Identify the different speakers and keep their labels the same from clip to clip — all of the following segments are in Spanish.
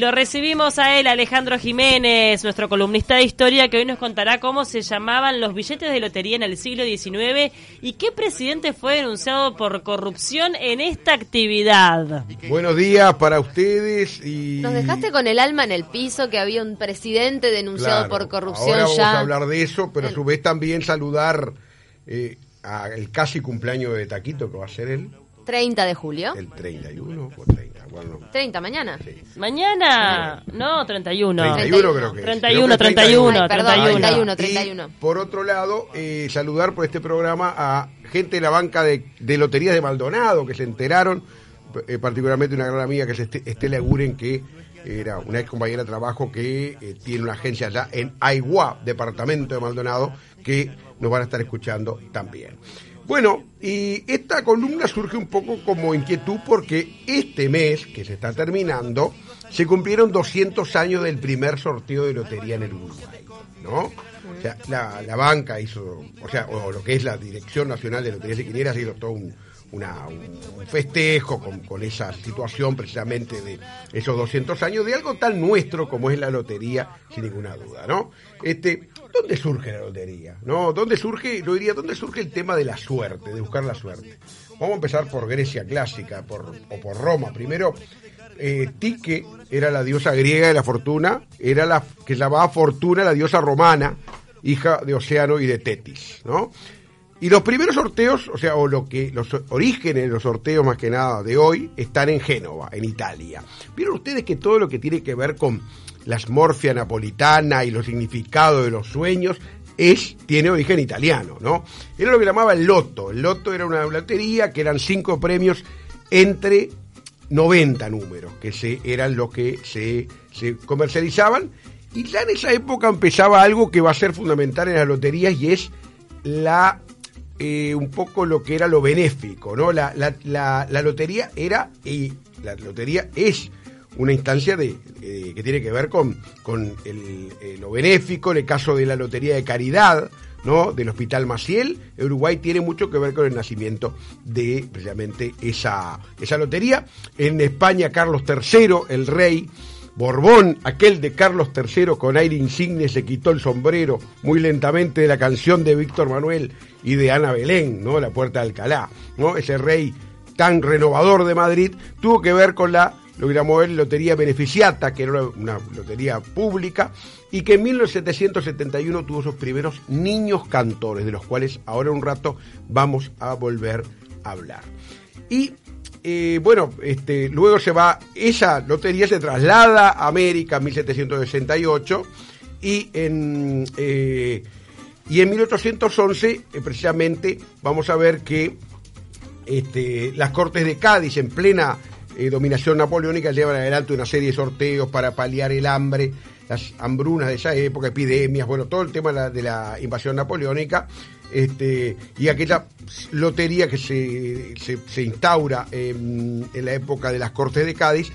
Speaker 1: Lo recibimos a él, Alejandro Jiménez, nuestro columnista de historia, que hoy nos contará cómo se llamaban los billetes de lotería en el siglo XIX y qué presidente fue denunciado por corrupción en esta actividad.
Speaker 2: Buenos días para ustedes y...
Speaker 3: Nos dejaste con el alma en el piso que había un presidente denunciado
Speaker 2: Claro,
Speaker 3: por corrupción
Speaker 2: ahora vamos
Speaker 3: ya.
Speaker 2: a hablar de eso, pero a su vez también saludar eh, al casi cumpleaños de Taquito, que va a ser el,
Speaker 3: 30 de julio.
Speaker 2: el 31 o 30, bueno,
Speaker 3: 30 mañana.
Speaker 1: Mañana, no, 31.
Speaker 2: 31 creo que es.
Speaker 1: 31,
Speaker 2: Creo que es
Speaker 1: 31,
Speaker 3: Ay, perdón,
Speaker 1: 31.
Speaker 3: 31.
Speaker 2: Y
Speaker 3: 31.
Speaker 2: por otro lado, eh, saludar por este programa a gente de la banca de, de loterías de Maldonado que se enteraron, eh, particularmente una gran amiga que es Este- Estela Guren, que era una ex compañera de trabajo que eh, tiene una agencia allá en Aiguá, departamento de Maldonado, que nos van a estar escuchando también. Bueno, y esta columna surge un poco como inquietud porque este mes, que se está terminando, se cumplieron 200 años del primer sorteo de lotería en el Uruguay, ¿no? O sea, la, la banca hizo, o sea, o lo que es la Dirección Nacional de Loterías y Quinieras hizo todo un, un festejo con, con esa situación precisamente de esos 200 años de algo tan nuestro como es la lotería, sin ninguna duda, ¿no? Este, ¿Dónde surge la lotería? ¿No? ¿Dónde surge, lo diría, dónde surge el tema de la suerte, de buscar la suerte? Vamos a empezar por Grecia clásica, por, o por Roma. Primero, eh, Tique era la diosa griega de la fortuna, era la que llamaba Fortuna, la diosa romana, hija de Océano y de Tetis, ¿no? Y los primeros sorteos, o sea, o lo que los orígenes de los sorteos más que nada de hoy están en Génova, en Italia. Vieron ustedes que todo lo que tiene que ver con la smorfia napolitana y los significados de los sueños es tiene origen italiano, ¿no? Era lo que llamaba el loto. El loto era una lotería que eran cinco premios entre 90 números, que se, eran los que se, se comercializaban. Y ya en esa época empezaba algo que va a ser fundamental en las loterías y es la eh, un poco lo que era lo benéfico, ¿no? La, la, la, lotería era, y la lotería es una instancia de, eh, que tiene que ver con, con el, eh, lo benéfico, en el caso de la Lotería de Caridad, ¿no? del Hospital Maciel, Uruguay tiene mucho que ver con el nacimiento de precisamente esa, esa lotería. En España, Carlos III, el rey, Borbón, aquel de Carlos III con aire insigne, se quitó el sombrero muy lentamente de la canción de Víctor Manuel y de Ana Belén, ¿no? La Puerta de Alcalá, ¿no? Ese rey tan renovador de Madrid tuvo que ver con la, lo que llamó él, lotería beneficiata, que era una, lotería pública, y que en 1771 tuvo sus primeros niños cantores, de los cuales ahora un rato vamos a volver a hablar. Y eh, bueno, este, luego se va, esa lotería se traslada a América en 1768 y en, eh, y en 1811 eh, precisamente vamos a ver que este, las Cortes de Cádiz en plena dominación napoleónica llevan adelante una serie de sorteos para paliar el hambre, las hambrunas de esa época, epidemias, bueno, todo el tema de la invasión napoleónica, este, y aquella lotería que se, se, instaura en, la época de las Cortes de Cádiz,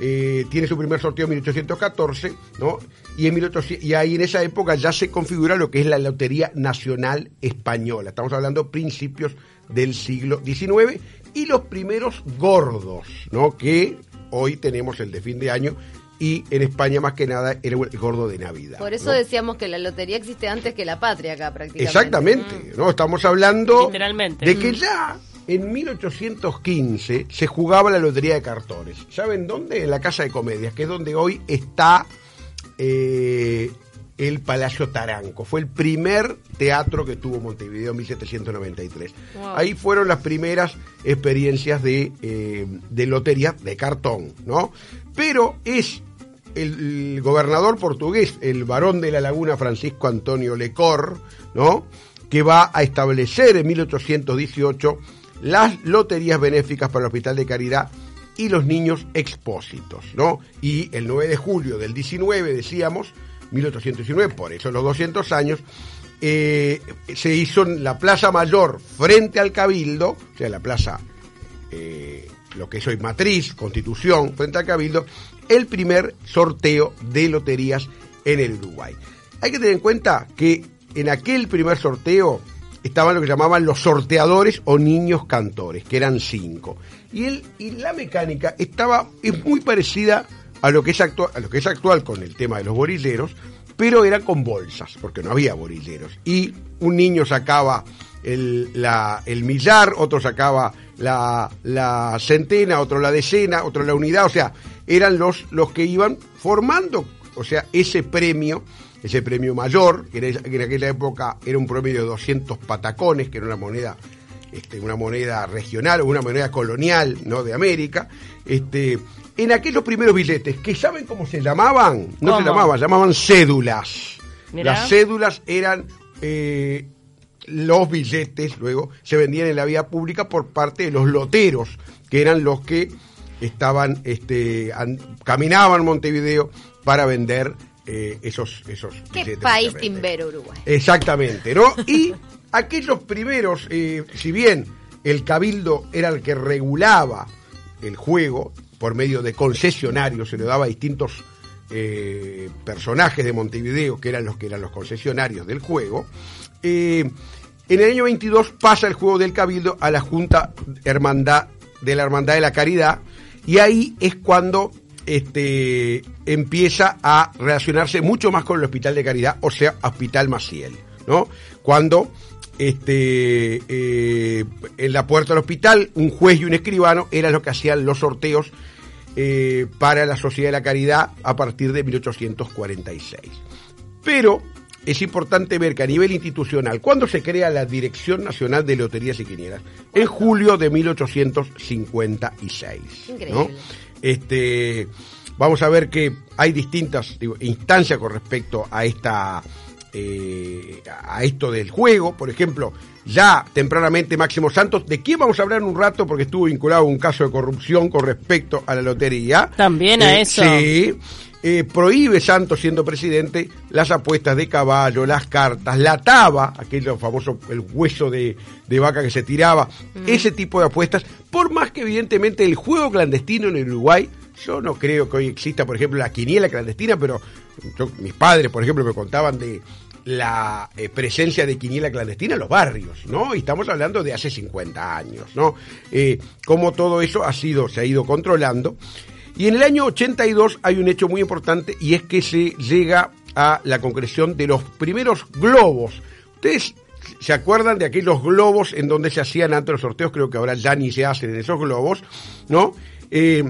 Speaker 2: eh, tiene su primer sorteo en 1814, ¿no? Y, en 1800 y ahí en esa época ya se configura lo que es la Lotería Nacional Española. Estamos hablando principios del siglo XIX y los primeros gordos, ¿no? Que hoy tenemos el de fin de año y en España más que nada era el gordo de Navidad.
Speaker 3: Por eso
Speaker 2: ¿no?
Speaker 3: decíamos que la lotería existe antes que la patria acá prácticamente.
Speaker 2: Exactamente, ¿no? Estamos hablando
Speaker 1: Literalmente.
Speaker 2: de que ya en 1815 se jugaba la lotería de cartones. ¿Saben dónde? En la Casa de Comedias, que es donde hoy está eh, el Palacio Taranco. Fue el primer teatro que tuvo Montevideo en 1793.
Speaker 3: Wow.
Speaker 2: Ahí fueron las primeras experiencias de, eh, de lotería de cartón, ¿no? Pero es el, gobernador portugués, el varón de la laguna Francisco Antonio Lecor, ¿no? que va a establecer en 1818 las loterías benéficas para el Hospital de Caridad y los niños expósitos, ¿no? Y el 9 de julio del 19, decíamos, 1819, por eso los 200 años, eh, se hizo en la Plaza Mayor frente al Cabildo, o sea, la plaza eh, lo que es hoy Matriz, Constitución, frente al Cabildo, el primer sorteo de loterías en el Uruguay. Hay que tener en cuenta que en aquel primer sorteo estaban lo que llamaban los sorteadores o niños cantores, que eran cinco. Y, él, y la mecánica estaba, es muy parecida a lo que es actual, a lo que es actual con el tema de los borilleros, pero era con bolsas, porque no había borilleros. Y un niño sacaba el, la, el millar, otro sacaba la, la centena, otro la decena, otro la unidad, o sea, eran los, los que iban formando, o sea, ese premio, ese premio mayor, que en aquella época era un promedio de 200 patacones, que era una moneda este, una moneda regional o una moneda colonial ¿no? de América, este, en aquellos primeros billetes, que saben cómo se llamaban, no se llamaban, llamaban cédulas. Las cédulas eran eh, los billetes, luego se vendían en la vía pública por parte de los loteros, que eran los que estaban, este, caminaban Montevideo para vender eh, esos, esos
Speaker 3: ¿Qué país timbero Uruguay?
Speaker 2: Exactamente, ¿no? Y aquellos primeros, eh, si bien el cabildo era el que regulaba el juego por medio de concesionarios, se le daba a distintos eh, personajes de Montevideo, que eran los que eran los concesionarios del juego, eh, en el año 22 pasa el juego del cabildo a la Junta Hermandad de la Hermandad de la Caridad, y ahí es cuando este, empieza a relacionarse mucho más con el Hospital de Caridad, o sea, Hospital Maciel, ¿no? Cuando este, eh, en la puerta del hospital, un juez y un escribano eran los que hacían los sorteos eh, para la Sociedad de la Caridad a partir de 1846. Pero es importante ver que a nivel institucional, ¿cuándo se crea la Dirección Nacional de Loterías y Quinielas? En julio de 1856. Increíble. Este, vamos a ver que hay distintas instancias con respecto a esta eh, a esto del juego. Por ejemplo, ya tempranamente Máximo Santos, ¿de quién vamos a hablar un rato? Porque estuvo vinculado a un caso de corrupción con respecto a la lotería.
Speaker 1: También a eh, eso.
Speaker 2: Sí. Eh, prohíbe Santos siendo presidente las apuestas de caballo, las cartas, la taba, aquello famoso, el hueso de, vaca que se tiraba, mm. ese tipo de apuestas, por más que evidentemente el juego clandestino en el Uruguay yo no creo que hoy exista, por ejemplo, la quiniela clandestina, pero mis padres, por ejemplo, me contaban de la eh, presencia de quiniela clandestina en los barrios, ¿no? Y estamos hablando de hace 50 años, ¿no? Eh, cómo todo eso ha sido, se ha ido controlando. Y en el año 82 hay un hecho muy importante y es que se llega a la concreción de los primeros globos. Ustedes se acuerdan de aquellos globos en donde se hacían antes los sorteos, creo que ahora ya ni se hacen en esos globos, ¿no? Eh,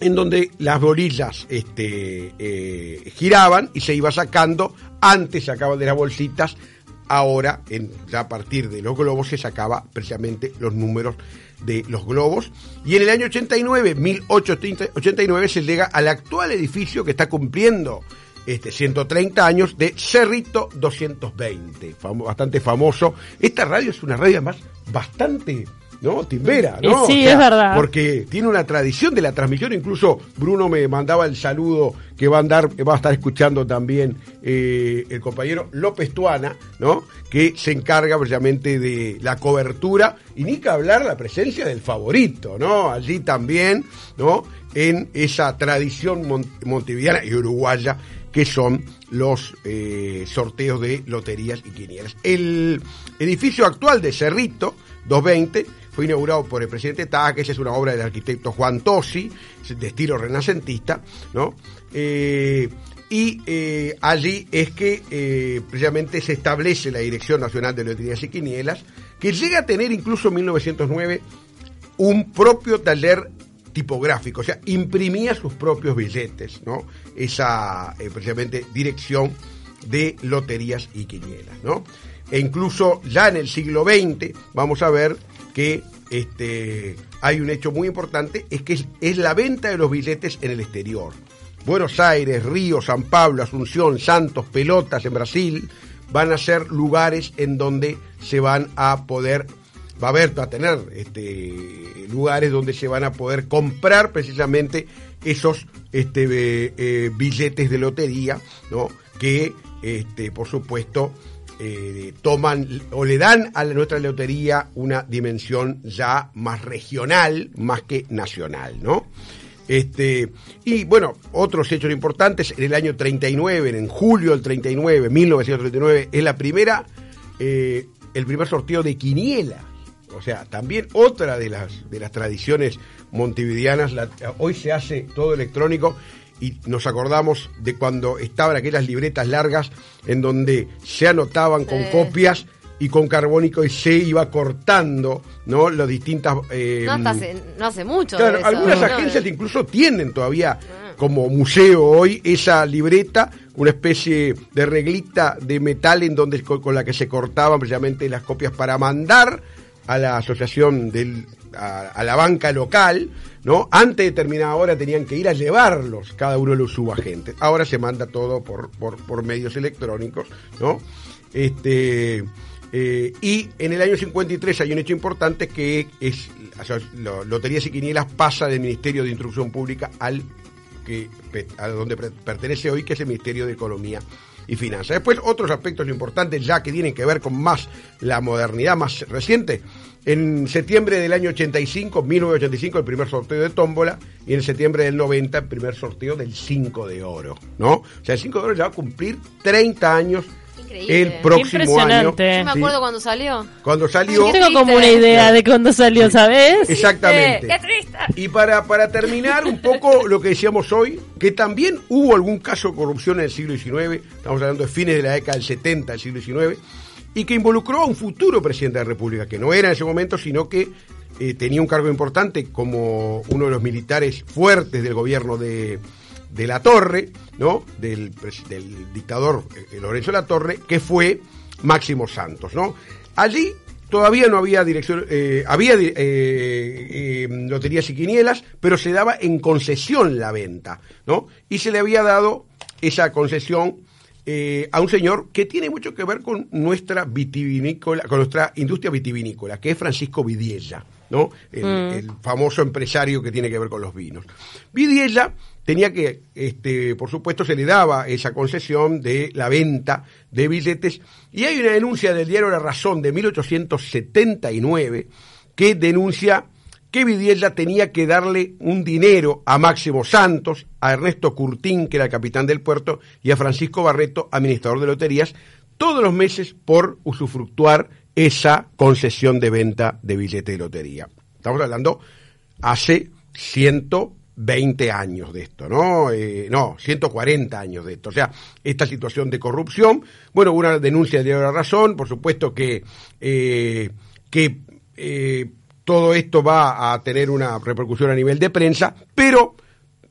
Speaker 2: en donde las borillas este, eh, giraban y se iba sacando, antes sacaban de las bolsitas, ahora en, a partir de los globos se sacaba precisamente los números de los globos. Y en el año 89, 1889, se llega al actual edificio que está cumpliendo este, 130 años de Cerrito 220, bastante famoso. Esta radio es una radio más bastante ¿no? Timbera, ¿no?
Speaker 1: Sí, es verdad.
Speaker 2: Porque tiene una tradición de la transmisión, incluso Bruno me mandaba el saludo que va a andar, va a estar escuchando también eh, el compañero López Tuana, ¿no? Que se encarga precisamente de la cobertura y ni que hablar la presencia del favorito, ¿no? Allí también, ¿no? En esa tradición montevideana y uruguaya que son los eh, sorteos de loterías y quinielas. El edificio actual de Cerrito 220 fue inaugurado por el presidente Taques, es una obra del arquitecto Juan Tosi, de estilo renacentista, ¿no? Eh, y eh, allí es que eh, precisamente se establece la Dirección Nacional de Loterías y Quinielas, que llega a tener incluso en 1909 un propio taller tipográfico, o sea, imprimía sus propios billetes, ¿no? Esa precisamente dirección de loterías y quinielas, ¿no? E incluso ya en el siglo XX vamos a ver que este, hay un hecho muy importante, es que es, la venta de los billetes en el exterior. Buenos Aires, Río, San Pablo, Asunción, Santos, Pelotas en Brasil, van a ser lugares en donde se van a poder, va a haber, va a tener este, lugares donde se van a poder comprar precisamente esos este, eh, eh, billetes de lotería, ¿no? que este, por supuesto eh, toman o le dan a nuestra lotería una dimensión ya más regional, más que nacional, ¿no? Este, y bueno, otros hechos importantes, en el año 39, en julio del 39, 1939, es la primera, el primer sorteo de quiniela. O sea, también otra de las, de las tradiciones montevideanas, hoy se hace todo electrónico y nos acordamos de cuando estaban aquellas libretas largas en donde se anotaban con copias y con carbónico y se iba cortando, ¿no? Las distintas... eh,
Speaker 3: No, hasta hace, no hace mucho.
Speaker 2: Claro,
Speaker 3: de eso,
Speaker 2: algunas
Speaker 3: ¿no?
Speaker 2: agencias incluso tienen todavía como museo hoy esa libreta, una especie de reglita de metal en donde con, con la que se cortaban precisamente las copias para mandar a la asociación del a, la banca local, ¿no? Antes de determinada hora tenían que ir a llevarlos cada uno de los subagentes. Ahora se manda todo por, por, medios electrónicos, ¿no? Este eh, y en el año 53 hay un hecho importante que es o sea, lo- Loterías y Quinielas pasa del Ministerio de Instrucción Pública al que a donde pertenece hoy, que es el Ministerio de Economía y Finanzas. Después, otros aspectos importantes ya que tienen que ver con más la modernidad más reciente. En septiembre del año 85, 1985, el primer sorteo de tómbola, y en septiembre del 90, el primer sorteo del 5 de oro, ¿no? O sea, el 5 de oro ya va a cumplir 30 años
Speaker 3: Increíble.
Speaker 2: el próximo año.
Speaker 3: Yo me
Speaker 2: Sí.
Speaker 3: acuerdo cuando salió.
Speaker 2: Cuando salió...
Speaker 1: Yo tengo como una idea de cuándo salió, ¿sabes?
Speaker 2: Exactamente.
Speaker 3: ¡Qué triste!
Speaker 2: Y para, para terminar un poco lo que decíamos hoy, que también hubo algún caso de corrupción en el siglo XIX, estamos hablando de fines de la década del 70 del siglo XIX, y que involucró a un futuro presidente de la República, que no era en ese momento, sino que eh, tenía un cargo importante como uno de los militares fuertes del gobierno de, de La Torre, ¿no? Del, del dictador eh, Lorenzo La Torre, que fue Máximo Santos, ¿no? Allí todavía no había dirección, eh, había eh, eh, loterías y quinielas, pero se daba en concesión la venta, ¿no? Y se le había dado esa concesión eh, a un señor que tiene mucho que ver con nuestra vitivinícola, con nuestra industria vitivinícola, que es Francisco Vidiella, ¿no? El, el famoso empresario que tiene que ver con los vinos. Vidiella tenía que, este, por supuesto, se le daba esa concesión de la venta de billetes, y hay una denuncia del diario La Razón de 1879 que denuncia que Vidiella tenía que darle un dinero a Máximo Santos, a Ernesto Curtín, que era el capitán del puerto, y a Francisco Barreto, administrador de loterías, todos los meses por usufructuar esa concesión de venta de billete de lotería. Estamos hablando hace 120 años de esto, ¿no? Eh, no, 140 años de esto. O sea, esta situación de corrupción, bueno, una denuncia de la razón, por supuesto que, eh, que eh, todo esto va a tener una repercusión a nivel de prensa, pero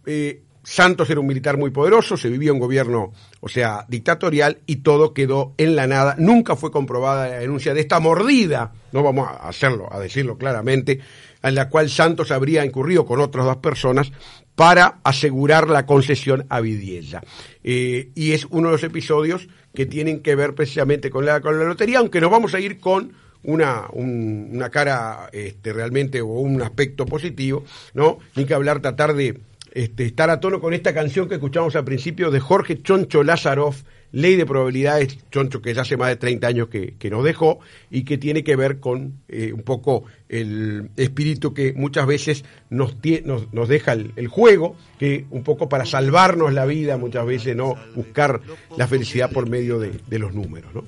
Speaker 2: eh, Santos era un militar muy poderoso, se vivía un gobierno, o sea, dictatorial, y todo quedó en la nada. Nunca fue comprobada la denuncia de esta mordida, no vamos a hacerlo, a decirlo claramente, en la cual Santos habría incurrido con otras dos personas para asegurar la concesión a Vidiella. Eh, y es uno de los episodios que tienen que ver precisamente con la, con la lotería, aunque nos vamos a ir con una, un- una cara este, realmente o un aspecto positivo, ¿no? Ni que hablar, tratar de este, estar a tono con esta canción que escuchamos al principio de Jorge Choncho Lazaroff, Ley de Probabilidades, Choncho que ya hace más de 30 años que, que nos dejó y que tiene que ver con eh, un poco el espíritu que muchas veces nos, nos, nos deja el, el juego, que un poco para salvarnos la vida muchas veces, ¿no? Buscar la felicidad por medio de, de los números, ¿no?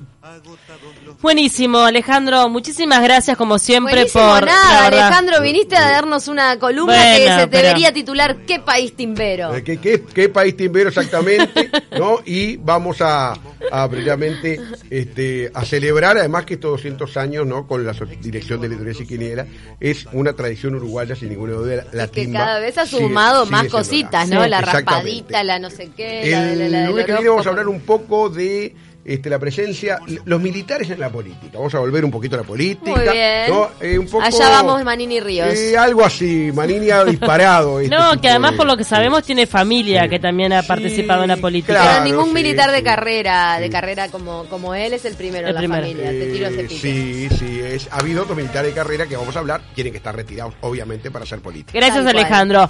Speaker 1: Buenísimo, Alejandro. Muchísimas gracias, como siempre,
Speaker 3: Buenísimo,
Speaker 1: por.
Speaker 3: nada. Alejandro, viniste a darnos una columna que se
Speaker 1: pero-
Speaker 3: debería titular ¿Qué país timbero?
Speaker 2: Eh, ¿Qué, qué, qué país timbero exactamente? ¿no? Y vamos a, a precisamente este, a celebrar, además que estos 200 años, ¿no? con la dirección de Letrería y Es una tradición uruguaya sin ninguna duda. La
Speaker 3: que cada vez ha sumado
Speaker 2: sigue
Speaker 3: más cositas, ¿no? La raspadita, la no sé qué, la,
Speaker 2: El
Speaker 3: la, la del
Speaker 2: lunes que viene vamos a hablar un poco de este, la presencia, los militares en la política. Vamos a volver un poquito a la política.
Speaker 3: Muy bien.
Speaker 2: ¿no? Eh, un poco,
Speaker 3: Allá vamos, Manini Ríos.
Speaker 2: eh, algo así, Manini ha disparado. este
Speaker 1: No, que además,
Speaker 2: de-
Speaker 1: por lo que sabemos, tiene familia que también ha
Speaker 2: Sí,
Speaker 1: participado en la política.
Speaker 3: Pero ningún
Speaker 2: sí,
Speaker 3: militar de
Speaker 2: sí.
Speaker 3: carrera, de carrera como, como él es el primero
Speaker 1: El
Speaker 3: en la
Speaker 1: primero.
Speaker 3: familia. Te tiro ese
Speaker 2: Eh,
Speaker 3: pique.
Speaker 2: sí, sí, es, ha habido otros militares de carrera que vamos a hablar, tienen que estar retirados, obviamente, para hacer política.
Speaker 1: Gracias,
Speaker 3: Tal cual.
Speaker 1: Alejandro.